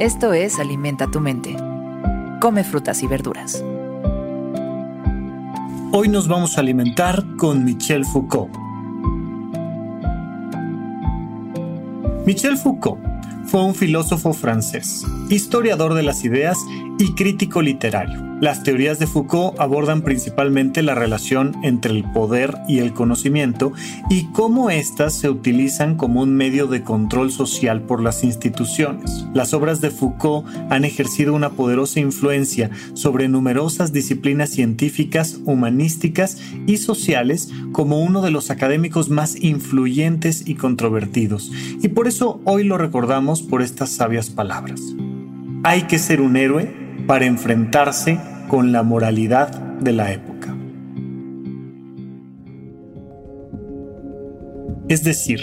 Esto es Alimenta tu mente. Come frutas y verduras. Hoy nos vamos a alimentar con Michel Foucault. Michel Foucault fue un filósofo francés, historiador de las ideas y crítico literario. Las teorías de Foucault abordan principalmente la relación entre el poder y el conocimiento y cómo éstas se utilizan como un medio de control social por las instituciones. Las obras de Foucault han ejercido una poderosa influencia sobre numerosas disciplinas científicas, humanísticas y sociales como uno de los académicos más influyentes y controvertidos. Y por eso hoy lo recordamos por estas sabias palabras. Hay que ser un héroe para enfrentarse con la moralidad de la época. Es decir,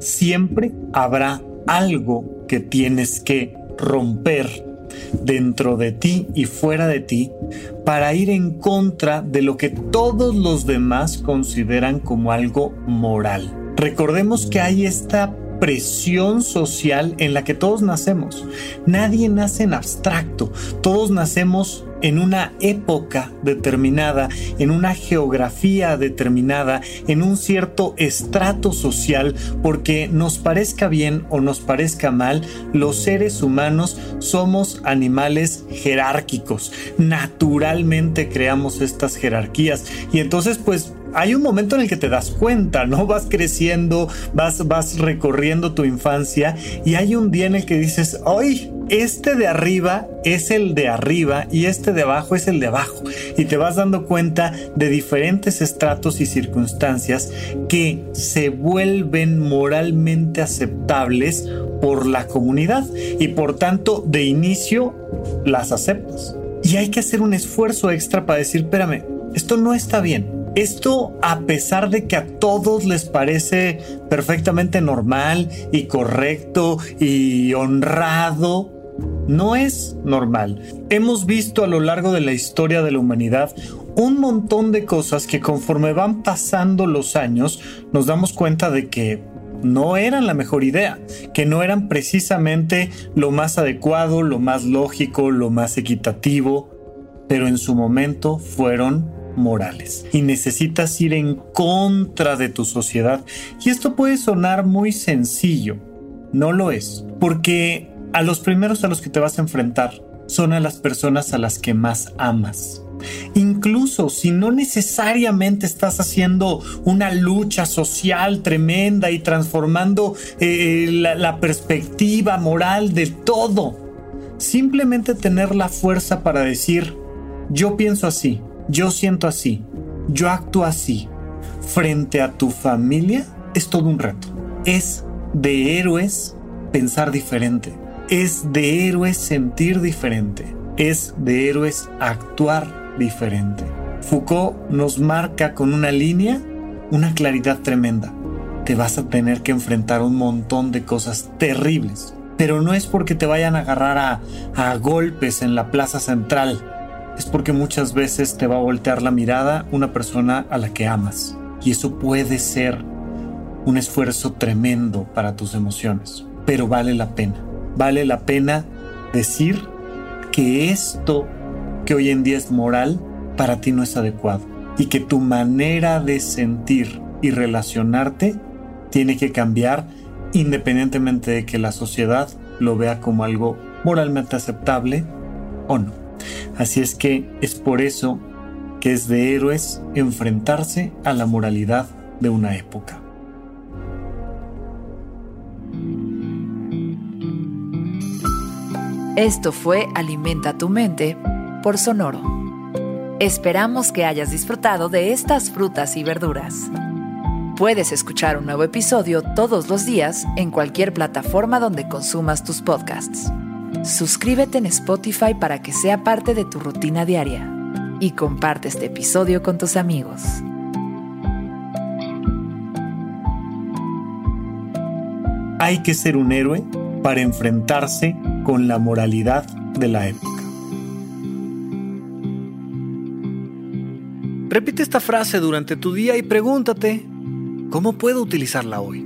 siempre habrá algo que tienes que romper dentro de ti y fuera de ti para ir en contra de lo que todos los demás consideran como algo moral. Recordemos que hay esta presión social en la que todos nacemos. Nadie nace en abstracto, todos nacemos en una época determinada, en una geografía determinada, en un cierto estrato social, porque nos parezca bien o nos parezca mal, los seres humanos somos animales jerárquicos. Naturalmente creamos estas jerarquías y entonces pues hay un momento en el que te das cuenta, ¿no? Vas creciendo, vas, vas recorriendo tu infancia y hay un día en el que dices, ¡ay! Este de arriba es el de arriba y este de abajo es el de abajo. Y te vas dando cuenta de diferentes estratos y circunstancias que se vuelven moralmente aceptables por la comunidad y por tanto de inicio las aceptas. Y hay que hacer un esfuerzo extra para decir, espérame, esto no está bien esto, a pesar de que a todos les parece perfectamente normal y correcto y honrado, no es normal. Hemos visto a lo largo de la historia de la humanidad un montón de cosas que conforme van pasando los años nos damos cuenta de que no eran la mejor idea, que no eran precisamente lo más adecuado, lo más lógico, lo más equitativo, pero en su momento fueron morales y necesitas ir en contra de tu sociedad. Y esto puede sonar muy sencillo, no lo es, porque a los primeros a los que te vas a enfrentar son a las personas a las que más amas. Incluso si no necesariamente estás haciendo una lucha social tremenda y transformando eh, la, la perspectiva moral de todo, simplemente tener la fuerza para decir, yo pienso así, yo siento así, yo actúo así, frente a tu familia, es todo un reto. Es de héroes pensar diferente. Es de héroes sentir diferente. Es de héroes actuar diferente. Foucault nos marca con una línea una claridad tremenda. Te vas a tener que enfrentar un montón de cosas terribles. Pero no es porque te vayan a agarrar a, a golpes en la plaza central es porque muchas veces te va a voltear la mirada una persona a la que amas. Y eso puede ser un esfuerzo tremendo para tus emociones, pero vale la pena. Vale la pena decir que esto que hoy en día es moral para ti no es adecuado y que tu manera de sentir y relacionarte tiene que cambiar independientemente de que la sociedad lo vea como algo moralmente aceptable o no. Así es que es por eso que es de héroes enfrentarse a la moralidad de una época. Esto fue Alimenta tu mente por Sonoro. Esperamos que hayas disfrutado de estas frutas y verduras. Puedes escuchar un nuevo episodio todos los días en cualquier plataforma donde consumas tus podcasts. Suscríbete en Spotify para que sea parte de tu rutina diaria y comparte este episodio con tus amigos. Hay que ser un héroe para enfrentarse con la moralidad de la época. Repite esta frase durante tu día y pregúntate, ¿cómo puedo utilizarla hoy?